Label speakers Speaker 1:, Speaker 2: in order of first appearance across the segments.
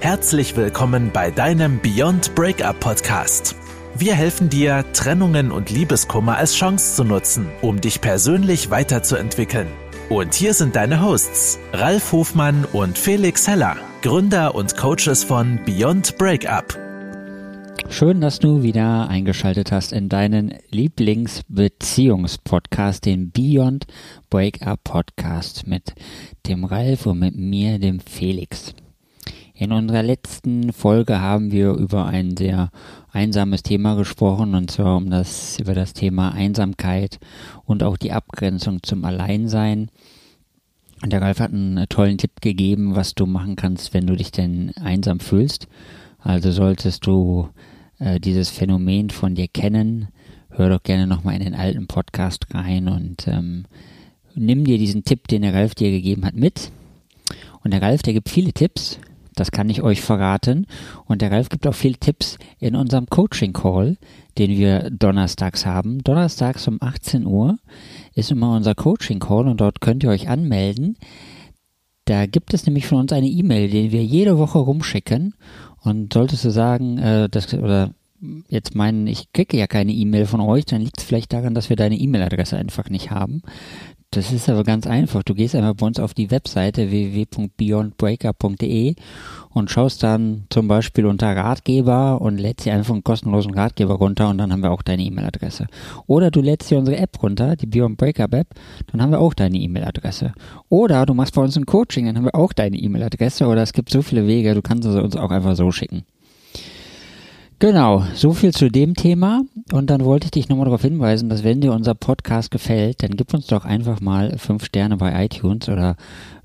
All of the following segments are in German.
Speaker 1: Herzlich willkommen bei deinem Beyond Breakup Podcast. Wir helfen dir, Trennungen und Liebeskummer als Chance zu nutzen, um dich persönlich weiterzuentwickeln. Und hier sind deine Hosts, Ralf Hofmann und Felix Heller, Gründer und Coaches von Beyond Breakup.
Speaker 2: Schön, dass du wieder eingeschaltet hast in deinen Lieblingsbeziehungspodcast, den Beyond Breakup Podcast mit dem Ralf und mit mir, dem Felix. In unserer letzten Folge haben wir über ein sehr einsames Thema gesprochen und zwar um das, über das Thema Einsamkeit und auch die Abgrenzung zum Alleinsein. Und der Ralf hat einen tollen Tipp gegeben, was du machen kannst, wenn du dich denn einsam fühlst. Also solltest du äh, dieses Phänomen von dir kennen, hör doch gerne nochmal in den alten Podcast rein und ähm, nimm dir diesen Tipp, den der Ralf dir gegeben hat, mit. Und der Ralf, der gibt viele Tipps, das kann ich euch verraten. Und der Ralf gibt auch viele Tipps in unserem Coaching Call, den wir donnerstags haben. Donnerstags um 18 Uhr ist immer unser Coaching Call und dort könnt ihr euch anmelden. Da gibt es nämlich von uns eine E-Mail, die wir jede Woche rumschicken. Und solltest du sagen, äh, das, oder jetzt meinen, ich kriege ja keine E-Mail von euch, dann liegt es vielleicht daran, dass wir deine E-Mail-Adresse einfach nicht haben. Das ist aber ganz einfach. Du gehst einfach bei uns auf die Webseite www.beyondbreaker.de und schaust dann zum Beispiel unter Ratgeber und lädst dir einfach einen kostenlosen Ratgeber runter und dann haben wir auch deine E-Mail-Adresse. Oder du lädst dir unsere App runter, die Beyond Breakup App, dann haben wir auch deine E-Mail-Adresse. Oder du machst bei uns ein Coaching, dann haben wir auch deine E-Mail-Adresse. Oder es gibt so viele Wege, du kannst uns auch einfach so schicken. Genau, so viel zu dem Thema. Und dann wollte ich dich nochmal darauf hinweisen, dass wenn dir unser Podcast gefällt, dann gib uns doch einfach mal fünf Sterne bei iTunes oder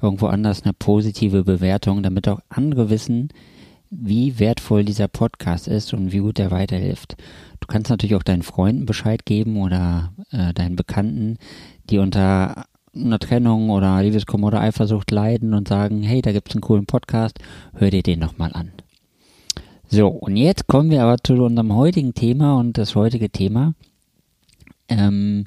Speaker 2: irgendwo anders eine positive Bewertung, damit auch andere wissen, wie wertvoll dieser Podcast ist und wie gut er weiterhilft. Du kannst natürlich auch deinen Freunden Bescheid geben oder äh, deinen Bekannten, die unter einer Trennung oder Liebeskummer oder Eifersucht leiden und sagen, hey, da gibt's einen coolen Podcast, hör dir den nochmal an. So, und jetzt kommen wir aber zu unserem heutigen Thema und das heutige Thema ähm,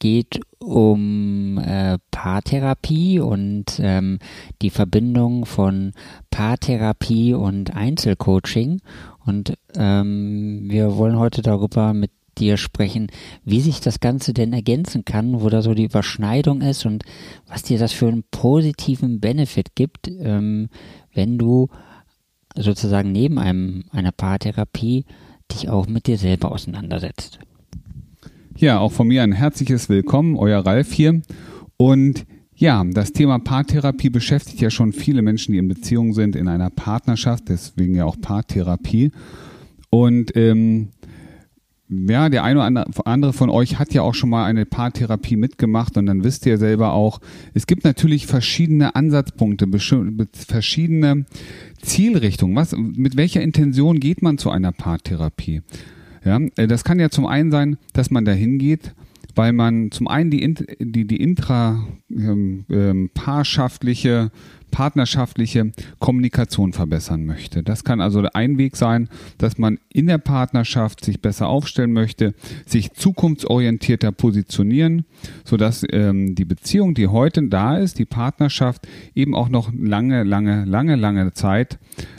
Speaker 2: geht um äh, Paartherapie und ähm, die Verbindung von Paartherapie und Einzelcoaching. Und ähm, wir wollen heute darüber mit dir sprechen, wie sich das Ganze denn ergänzen kann, wo da so die Überschneidung ist und was dir das für einen positiven Benefit gibt, ähm, wenn du sozusagen neben einem, einer Paartherapie dich auch mit dir selber auseinandersetzt.
Speaker 3: Ja, auch von mir ein herzliches Willkommen, euer Ralf hier. Und ja, das Thema Paartherapie beschäftigt ja schon viele Menschen, die in Beziehung sind, in einer Partnerschaft, deswegen ja auch Paartherapie. Und ähm, ja, der eine oder andere von euch hat ja auch schon mal eine Paartherapie mitgemacht und dann wisst ihr selber auch, es gibt natürlich verschiedene Ansatzpunkte, verschiedene Zielrichtungen. Was, mit welcher Intention geht man zu einer Paartherapie? Ja, äh, das kann ja zum einen sein, dass man dahin geht, weil man zum einen die, die, die intra ähm, ähm, partnerschaftliche Kommunikation verbessern möchte. Das kann also ein Weg sein, dass man in der Partnerschaft sich besser aufstellen möchte, sich zukunftsorientierter positionieren, sodass ähm, die Beziehung, die heute da ist, die Partnerschaft eben auch noch lange, lange, lange, lange Zeit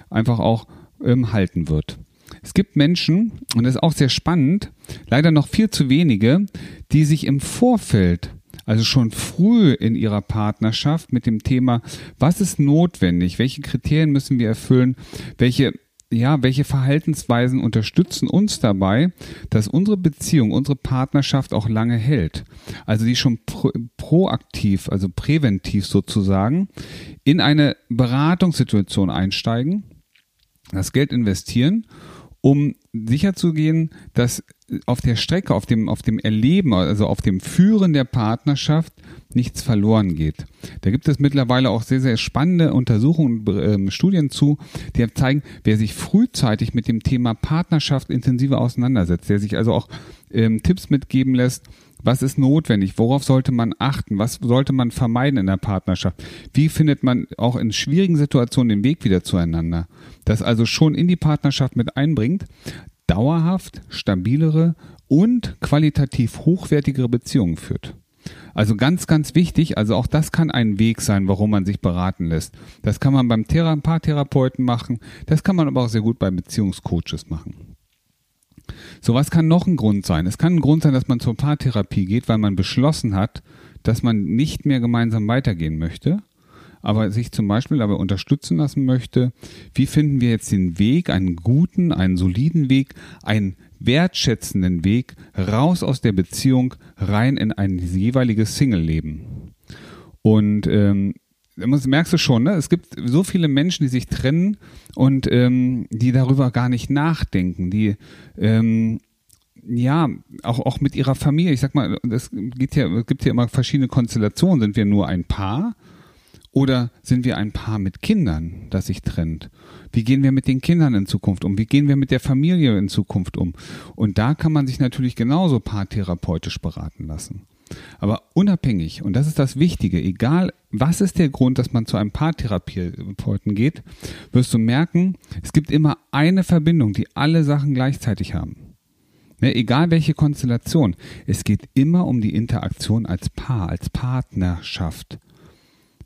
Speaker 3: einfach auch ähm, halten wird. Es gibt Menschen, und das ist auch sehr spannend, leider noch viel zu wenige, die sich im Vorfeld also schon früh in ihrer Partnerschaft mit dem Thema, was ist notwendig, welche Kriterien müssen wir erfüllen, welche ja, welche Verhaltensweisen unterstützen uns dabei, dass unsere Beziehung, unsere Partnerschaft auch lange hält? Also die schon pro, proaktiv, also präventiv sozusagen, in eine Beratungssituation einsteigen, das Geld investieren, um sicherzugehen, dass auf der Strecke, auf dem, auf dem Erleben, also auf dem Führen der Partnerschaft nichts verloren geht. Da gibt es mittlerweile auch sehr, sehr spannende Untersuchungen und äh, Studien zu, die zeigen, wer sich frühzeitig mit dem Thema Partnerschaft intensiver auseinandersetzt, der sich also auch ähm, Tipps mitgeben lässt, was ist notwendig? Worauf sollte man achten? Was sollte man vermeiden in der Partnerschaft? Wie findet man auch in schwierigen Situationen den Weg wieder zueinander? Das also schon in die Partnerschaft mit einbringt, dauerhaft stabilere und qualitativ hochwertigere Beziehungen führt. Also ganz, ganz wichtig, also auch das kann ein Weg sein, warum man sich beraten lässt. Das kann man beim Thera Paartherapeuten machen, das kann man aber auch sehr gut bei Beziehungscoaches machen. So, was kann noch ein Grund sein? Es kann ein Grund sein, dass man zur Paartherapie geht, weil man beschlossen hat, dass man nicht mehr gemeinsam weitergehen möchte, aber sich zum Beispiel dabei unterstützen lassen möchte. Wie finden wir jetzt den Weg, einen guten, einen soliden Weg, einen wertschätzenden Weg raus aus der Beziehung rein in ein jeweiliges Single-Leben. Und ähm, merkst du schon, ne? es gibt so viele Menschen, die sich trennen und ähm, die darüber gar nicht nachdenken, die ähm, ja, auch, auch mit ihrer Familie, ich sag mal, es ja, es gibt ja immer verschiedene Konstellationen. Sind wir nur ein Paar oder sind wir ein Paar mit Kindern, das sich trennt? Wie gehen wir mit den Kindern in Zukunft um? Wie gehen wir mit der Familie in Zukunft um? Und da kann man sich natürlich genauso paartherapeutisch beraten lassen. Aber unabhängig, und das ist das Wichtige, egal was ist der Grund, dass man zu einem Paartherapeuten geht, wirst du merken, es gibt immer eine Verbindung, die alle Sachen gleichzeitig haben. Ne, egal welche Konstellation, es geht immer um die Interaktion als Paar, als Partnerschaft.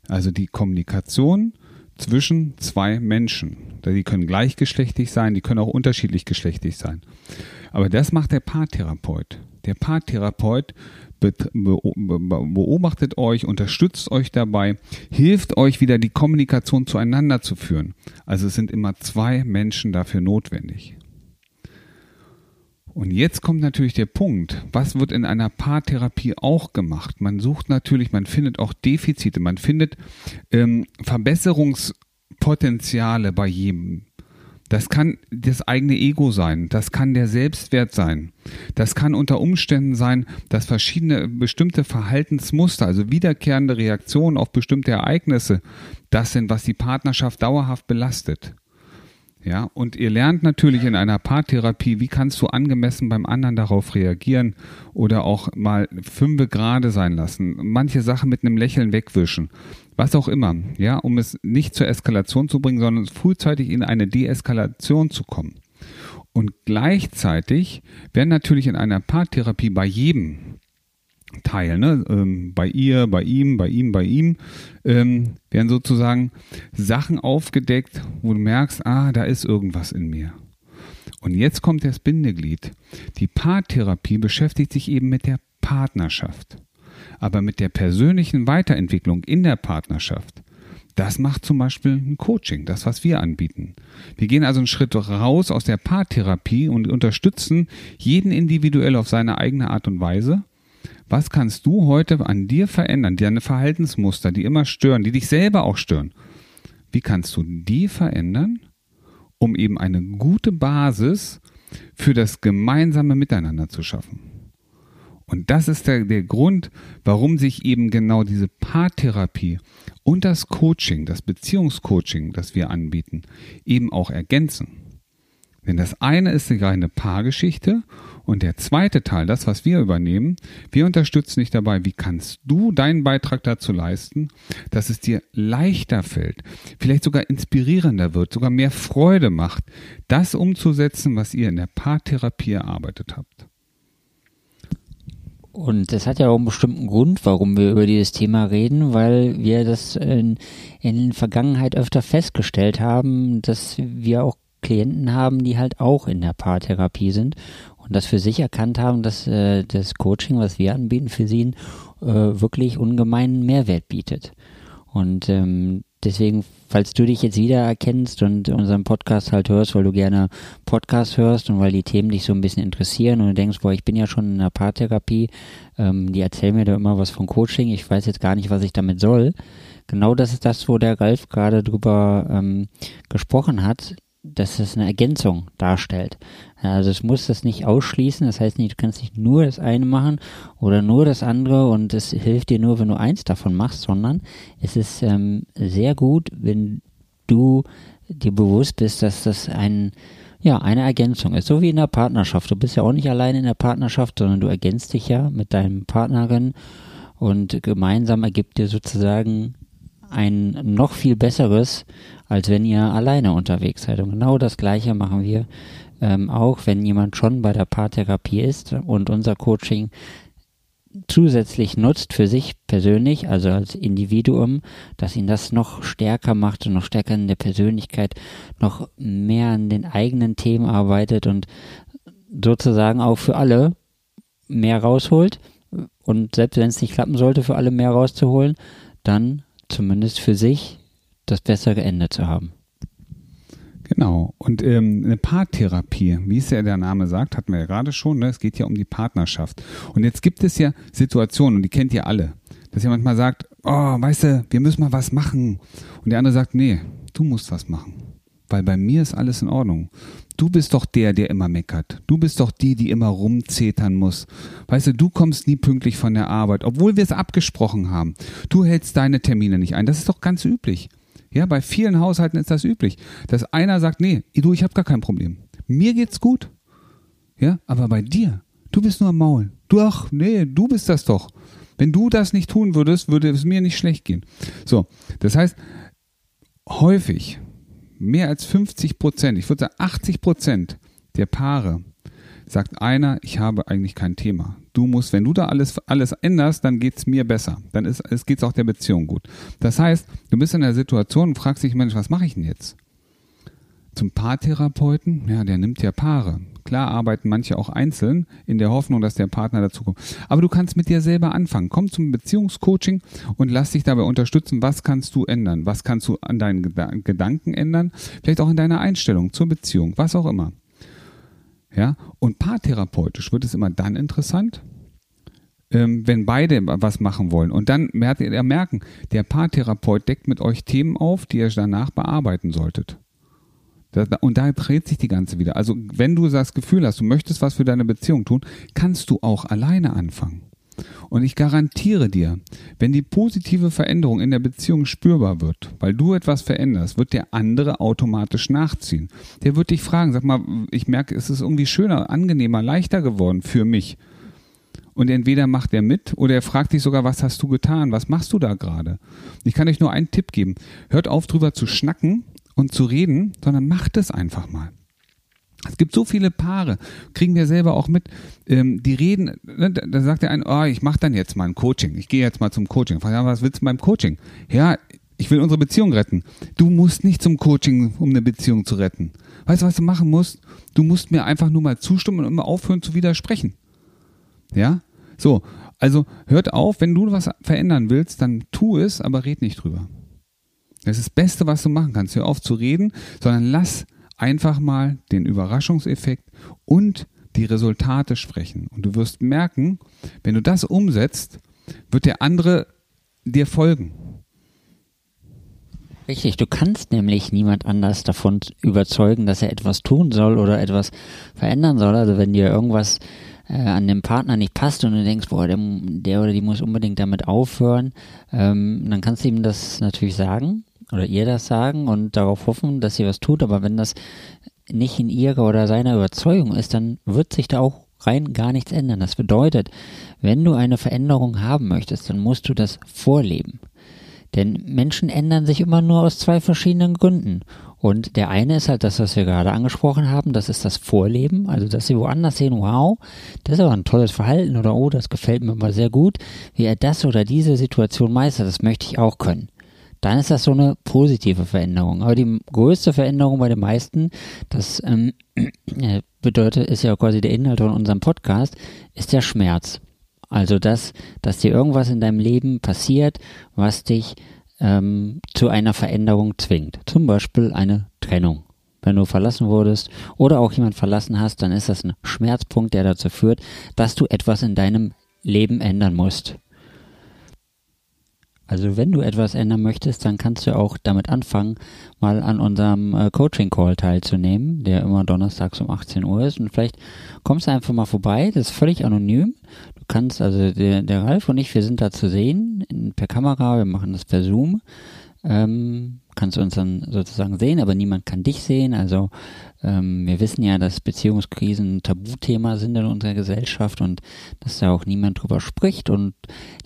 Speaker 3: Also die Kommunikation zwischen zwei Menschen. Die können gleichgeschlechtlich sein, die können auch unterschiedlich geschlechtlich sein. Aber das macht der Paartherapeut. Der Paartherapeut beobachtet euch, unterstützt euch dabei, hilft euch wieder die Kommunikation zueinander zu führen. Also es sind immer zwei Menschen dafür notwendig. Und jetzt kommt natürlich der Punkt, was wird in einer Paartherapie auch gemacht? Man sucht natürlich, man findet auch Defizite, man findet ähm, Verbesserungspotenziale bei jedem. Das kann das eigene Ego sein, das kann der Selbstwert sein, das kann unter Umständen sein, dass verschiedene bestimmte Verhaltensmuster, also wiederkehrende Reaktionen auf bestimmte Ereignisse, das sind, was die Partnerschaft dauerhaft belastet. Ja, und ihr lernt natürlich in einer Paartherapie, wie kannst du angemessen beim anderen darauf reagieren oder auch mal fünfe gerade sein lassen, manche Sachen mit einem Lächeln wegwischen, was auch immer, ja, um es nicht zur Eskalation zu bringen, sondern frühzeitig in eine Deeskalation zu kommen. Und gleichzeitig werden natürlich in einer Paartherapie bei jedem Teil, ne? Ähm, bei ihr, bei ihm, bei ihm, bei ihm, ähm, werden sozusagen Sachen aufgedeckt, wo du merkst, ah, da ist irgendwas in mir. Und jetzt kommt das Bindeglied. Die Paartherapie beschäftigt sich eben mit der Partnerschaft, aber mit der persönlichen Weiterentwicklung in der Partnerschaft. Das macht zum Beispiel ein Coaching, das, was wir anbieten. Wir gehen also einen Schritt raus aus der Paartherapie und unterstützen jeden individuell auf seine eigene Art und Weise was kannst du heute an dir verändern, deine Verhaltensmuster, die immer stören, die dich selber auch stören? Wie kannst du die verändern, um eben eine gute Basis für das gemeinsame Miteinander zu schaffen? Und das ist der, der Grund, warum sich eben genau diese Paartherapie und das Coaching, das Beziehungscoaching, das wir anbieten, eben auch ergänzen. Denn das eine ist eine reine Paargeschichte und der zweite Teil, das, was wir übernehmen, wir unterstützen dich dabei, wie kannst du deinen Beitrag dazu leisten, dass es dir leichter fällt, vielleicht sogar inspirierender wird, sogar mehr Freude macht, das umzusetzen, was ihr in der Paartherapie erarbeitet habt.
Speaker 2: Und das hat ja auch einen bestimmten Grund, warum wir über dieses Thema reden, weil wir das in, in der Vergangenheit öfter festgestellt haben, dass wir auch Klienten haben, die halt auch in der Paartherapie sind und das für sich erkannt haben, dass äh, das Coaching, was wir anbieten, für sie äh, wirklich ungemeinen Mehrwert bietet. Und ähm, deswegen, falls du dich jetzt wiedererkennst und unseren Podcast halt hörst, weil du gerne Podcast hörst und weil die Themen dich so ein bisschen interessieren und du denkst, boah, ich bin ja schon in der Paartherapie, ähm, die erzählen mir da immer was von Coaching, ich weiß jetzt gar nicht, was ich damit soll. Genau das ist das, wo der Ralf gerade drüber ähm, gesprochen hat dass es eine Ergänzung darstellt. Also es muss das nicht ausschließen, das heißt nicht, du kannst nicht nur das eine machen oder nur das andere und es hilft dir nur, wenn du eins davon machst, sondern es ist ähm, sehr gut, wenn du dir bewusst bist, dass das ein ja, eine Ergänzung ist, so wie in der Partnerschaft. Du bist ja auch nicht alleine in der Partnerschaft, sondern du ergänzt dich ja mit deinem Partnerin und gemeinsam ergibt dir sozusagen ein noch viel besseres, als wenn ihr alleine unterwegs seid. Und genau das Gleiche machen wir ähm, auch, wenn jemand schon bei der Paartherapie ist und unser Coaching zusätzlich nutzt für sich persönlich, also als Individuum, dass ihn das noch stärker macht und noch stärker in der Persönlichkeit, noch mehr an den eigenen Themen arbeitet und sozusagen auch für alle mehr rausholt und selbst wenn es nicht klappen sollte, für alle mehr rauszuholen, dann zumindest für sich das bessere Ende zu haben.
Speaker 3: Genau. Und ähm, eine Paartherapie, wie es ja der Name sagt, hatten wir ja gerade schon, ne? es geht ja um die Partnerschaft. Und jetzt gibt es ja Situationen, und die kennt ihr alle, dass jemand mal sagt, oh, weißt du, wir müssen mal was machen. Und der andere sagt, nee, du musst was machen. Weil bei mir ist alles in Ordnung. Du bist doch der, der immer meckert. Du bist doch die, die immer rumzetern muss. Weißt du, du kommst nie pünktlich von der Arbeit, obwohl wir es abgesprochen haben. Du hältst deine Termine nicht ein. Das ist doch ganz üblich. Ja, bei vielen Haushalten ist das üblich, dass einer sagt, nee, du, ich habe gar kein Problem. Mir geht's gut. Ja, aber bei dir, du bist nur am Maulen. Du, ach, nee, du bist das doch. Wenn du das nicht tun würdest, würde es mir nicht schlecht gehen. So, das heißt, häufig, mehr als 50 Prozent, ich würde sagen 80 Prozent der Paare sagt einer, ich habe eigentlich kein Thema. Du musst, wenn du da alles, alles änderst, dann geht's mir besser. Dann ist, es geht's auch der Beziehung gut. Das heißt, du bist in der Situation und fragst dich, Mensch, was mache ich denn jetzt? Zum Paartherapeuten, ja, der nimmt ja Paare. Klar arbeiten manche auch einzeln in der Hoffnung, dass der Partner dazukommt. Aber du kannst mit dir selber anfangen. Komm zum Beziehungscoaching und lass dich dabei unterstützen. Was kannst du ändern? Was kannst du an deinen Gedanken ändern? Vielleicht auch in deiner Einstellung zur Beziehung, was auch immer. Ja, und paartherapeutisch wird es immer dann interessant, ähm, wenn beide was machen wollen. Und dann werdet ihr merken, der Paartherapeut deckt mit euch Themen auf, die ihr danach bearbeiten solltet. Und da dreht sich die ganze wieder. Also wenn du das Gefühl hast, du möchtest was für deine Beziehung tun, kannst du auch alleine anfangen. Und ich garantiere dir, wenn die positive Veränderung in der Beziehung spürbar wird, weil du etwas veränderst, wird der andere automatisch nachziehen. Der wird dich fragen, sag mal, ich merke, es ist irgendwie schöner, angenehmer, leichter geworden für mich. Und entweder macht er mit oder er fragt dich sogar, was hast du getan? Was machst du da gerade? Ich kann euch nur einen Tipp geben. Hört auf drüber zu schnacken und zu reden, sondern macht es einfach mal. Es gibt so viele Paare, kriegen wir selber auch mit, ähm, die reden, ne, da sagt der eine, oh, ich mache dann jetzt mal ein Coaching, ich gehe jetzt mal zum Coaching. Frag, ja, was willst du beim Coaching? Ja, ich will unsere Beziehung retten. Du musst nicht zum Coaching, um eine Beziehung zu retten. Weißt du, was du machen musst? Du musst mir einfach nur mal zustimmen und immer aufhören zu widersprechen. Ja? So, also hört auf, wenn du was verändern willst, dann tu es, aber red nicht drüber. Das ist das Beste, was du machen kannst. Hör auf zu reden, sondern lass einfach mal den Überraschungseffekt und die Resultate sprechen. Und du wirst merken, wenn du das umsetzt, wird der andere dir folgen.
Speaker 2: Richtig, du kannst nämlich niemand anders davon überzeugen, dass er etwas tun soll oder etwas verändern soll. Also wenn dir irgendwas äh, an dem Partner nicht passt und du denkst, boah, der, der oder die muss unbedingt damit aufhören, ähm, dann kannst du ihm das natürlich sagen oder ihr das sagen und darauf hoffen, dass sie was tut, aber wenn das nicht in ihrer oder seiner Überzeugung ist, dann wird sich da auch rein gar nichts ändern. Das bedeutet, wenn du eine Veränderung haben möchtest, dann musst du das vorleben. Denn Menschen ändern sich immer nur aus zwei verschiedenen Gründen. Und der eine ist halt das, was wir gerade angesprochen haben, das ist das Vorleben, also dass sie woanders sehen, wow, das ist aber ein tolles Verhalten oder oh, das gefällt mir mal sehr gut, wie er das oder diese Situation meistert, das möchte ich auch können dann ist das so eine positive Veränderung. Aber die größte Veränderung bei den meisten, das ähm, bedeutet, ist ja quasi der Inhalt von unserem Podcast, ist der Schmerz. Also das, dass dir irgendwas in deinem Leben passiert, was dich ähm, zu einer Veränderung zwingt. Zum Beispiel eine Trennung. Wenn du verlassen wurdest oder auch jemand verlassen hast, dann ist das ein Schmerzpunkt, der dazu führt, dass du etwas in deinem Leben ändern musst. Also wenn du etwas ändern möchtest, dann kannst du auch damit anfangen, mal an unserem äh, Coaching-Call teilzunehmen, der immer donnerstags um 18 Uhr ist. Und vielleicht kommst du einfach mal vorbei, das ist völlig anonym. Du kannst, also der, der Ralf und ich, wir sind da zu sehen in, per Kamera, wir machen das per Zoom. Ähm, kannst du uns dann sozusagen sehen, aber niemand kann dich sehen. Also ähm, wir wissen ja, dass Beziehungskrisen ein Tabuthema sind in unserer Gesellschaft und dass da auch niemand drüber spricht und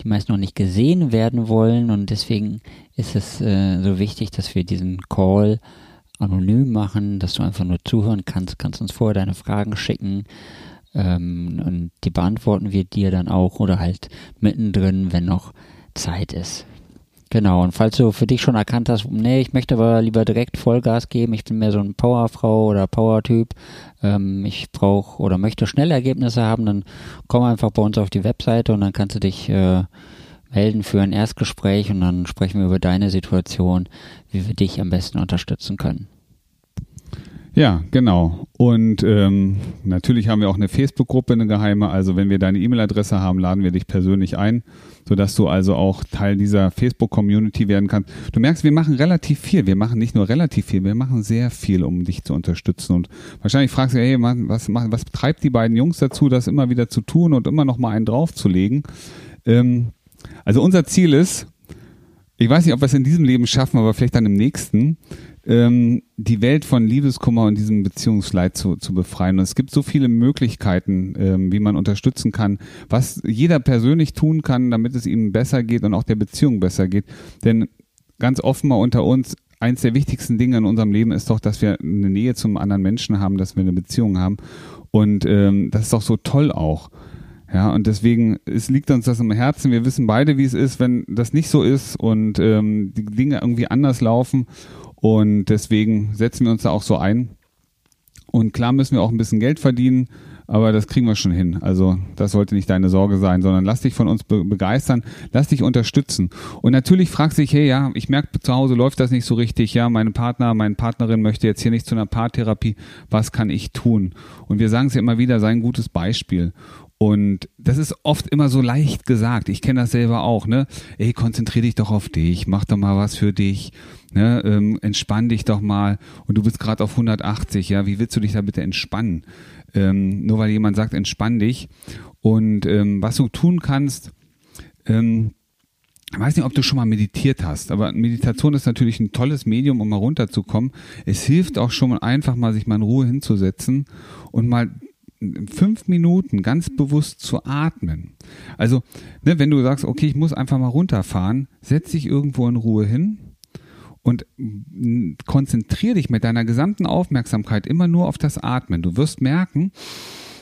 Speaker 2: die meisten noch nicht gesehen werden wollen und deswegen ist es äh, so wichtig, dass wir diesen Call anonym machen, dass du einfach nur zuhören kannst, kannst uns vorher deine Fragen schicken Ähm, und die beantworten wir dir dann auch oder halt mittendrin, wenn noch Zeit ist. Genau, und falls du für dich schon erkannt hast, nee, ich möchte aber lieber direkt Vollgas geben, ich bin mehr so ein Powerfrau oder Powertyp, ähm, ich brauche oder möchte schnelle Ergebnisse haben, dann komm einfach bei uns auf die Webseite und dann kannst du dich äh, melden für ein Erstgespräch und dann sprechen wir über deine Situation, wie wir dich am besten unterstützen können.
Speaker 3: Ja, genau. Und ähm, natürlich haben wir auch eine Facebook-Gruppe, eine geheime. Also wenn wir deine E-Mail-Adresse haben, laden wir dich persönlich ein, sodass du also auch Teil dieser Facebook-Community werden kannst. Du merkst, wir machen relativ viel. Wir machen nicht nur relativ viel, wir machen sehr viel, um dich zu unterstützen. Und wahrscheinlich fragst du, hey, was, was treibt die beiden Jungs dazu, das immer wieder zu tun und immer noch mal einen draufzulegen? Ähm, also unser Ziel ist, ich weiß nicht, ob wir es in diesem Leben schaffen, aber vielleicht dann im nächsten, ähm, die Welt von Liebeskummer und diesem Beziehungsleid zu, zu befreien. Und es gibt so viele Möglichkeiten, ähm, wie man unterstützen kann, was jeder persönlich tun kann, damit es ihm besser geht und auch der Beziehung besser geht. Denn ganz offen mal unter uns, eins der wichtigsten Dinge in unserem Leben ist doch, dass wir eine Nähe zum anderen Menschen haben, dass wir eine Beziehung haben. Und ähm, das ist doch so toll auch. Ja, und deswegen es liegt uns das im Herzen. Wir wissen beide, wie es ist, wenn das nicht so ist und ähm, die Dinge irgendwie anders laufen. Und deswegen setzen wir uns da auch so ein. Und klar müssen wir auch ein bisschen Geld verdienen, aber das kriegen wir schon hin. Also das sollte nicht deine Sorge sein, sondern lass dich von uns be begeistern, lass dich unterstützen. Und natürlich fragst du dich, hey, ja, ich merke, zu Hause läuft das nicht so richtig, ja, mein Partner, meine Partnerin möchte jetzt hier nicht zu einer Paartherapie, was kann ich tun? Und wir sagen es ja immer wieder, sei ein gutes Beispiel. Und das ist oft immer so leicht gesagt. Ich kenne das selber auch, ne? Ey, konzentrier dich doch auf dich, mach doch mal was für dich, ne? Ähm, entspann dich doch mal. Und du bist gerade auf 180, ja? Wie willst du dich da bitte entspannen? Ähm, nur weil jemand sagt, entspann dich. Und ähm, was du tun kannst, ähm, ich weiß nicht, ob du schon mal meditiert hast, aber Meditation ist natürlich ein tolles Medium, um mal runterzukommen. Es hilft auch schon einfach mal, sich mal in Ruhe hinzusetzen und mal fünf Minuten ganz bewusst zu atmen. Also, ne, wenn du sagst, okay, ich muss einfach mal runterfahren, setz dich irgendwo in Ruhe hin und konzentriere dich mit deiner gesamten Aufmerksamkeit immer nur auf das Atmen. Du wirst merken,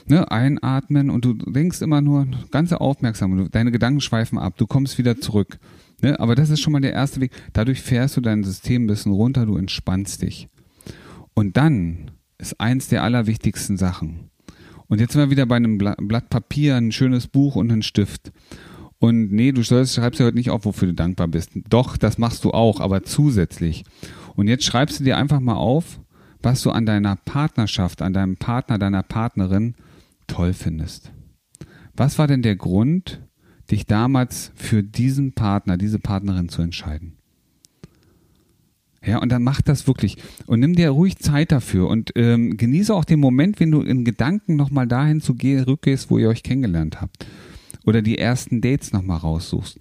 Speaker 3: ne, einatmen und du denkst immer nur ganze Aufmerksamkeit, deine Gedanken schweifen ab, du kommst wieder zurück. Ne, aber das ist schon mal der erste Weg. Dadurch fährst du dein System ein bisschen runter, du entspannst dich. Und dann ist eins der allerwichtigsten Sachen und jetzt sind wir wieder bei einem Blatt Papier, ein schönes Buch und ein Stift. Und nee, du schreibst ja heute nicht auf, wofür du dankbar bist. Doch, das machst du auch, aber zusätzlich. Und jetzt schreibst du dir einfach mal auf, was du an deiner Partnerschaft, an deinem Partner, deiner Partnerin toll findest. Was war denn der Grund, dich damals für diesen Partner, diese Partnerin zu entscheiden? Ja, und dann mach das wirklich und nimm dir ruhig Zeit dafür und ähm, genieße auch den Moment, wenn du in Gedanken nochmal dahin zu gehen, rückgehst, wo ihr euch kennengelernt habt. Oder die ersten Dates nochmal raussuchst.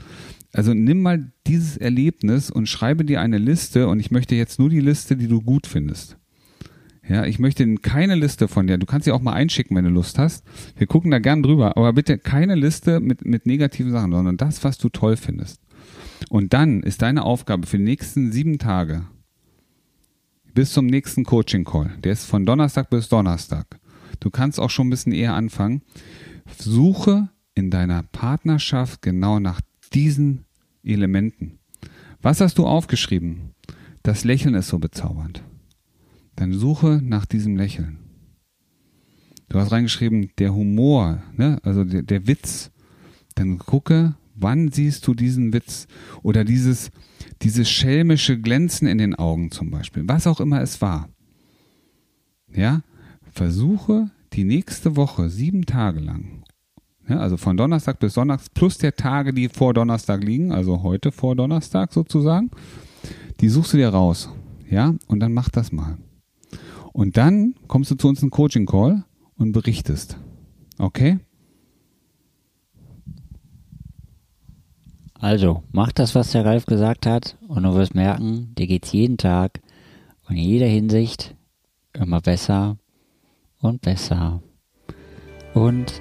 Speaker 3: Also nimm mal dieses Erlebnis und schreibe dir eine Liste und ich möchte jetzt nur die Liste, die du gut findest. Ja, ich möchte keine Liste von dir. Du kannst sie auch mal einschicken, wenn du Lust hast. Wir gucken da gern drüber. Aber bitte keine Liste mit, mit negativen Sachen, sondern das, was du toll findest. Und dann ist deine Aufgabe für die nächsten sieben Tage, bis zum nächsten Coaching-Call. Der ist von Donnerstag bis Donnerstag. Du kannst auch schon ein bisschen eher anfangen. Suche in deiner Partnerschaft genau nach diesen Elementen. Was hast du aufgeschrieben? Das Lächeln ist so bezaubernd. Dann suche nach diesem Lächeln. Du hast reingeschrieben, der Humor, ne? also der, der Witz. Dann gucke, wann siehst du diesen Witz oder dieses, dieses schelmische Glänzen in den Augen zum Beispiel, was auch immer es war. Ja, versuche die nächste Woche sieben Tage lang, ja, also von Donnerstag bis Sonntag plus der Tage, die vor Donnerstag liegen, also heute vor Donnerstag sozusagen, die suchst du dir raus, ja, und dann mach das mal. Und dann kommst du zu uns in Coaching Call und berichtest. Okay?
Speaker 2: Also, mach das, was der Ralf gesagt hat, und du wirst merken, dir geht's jeden Tag und in jeder Hinsicht immer besser und besser und